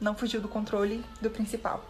não fugiu do controle do principal.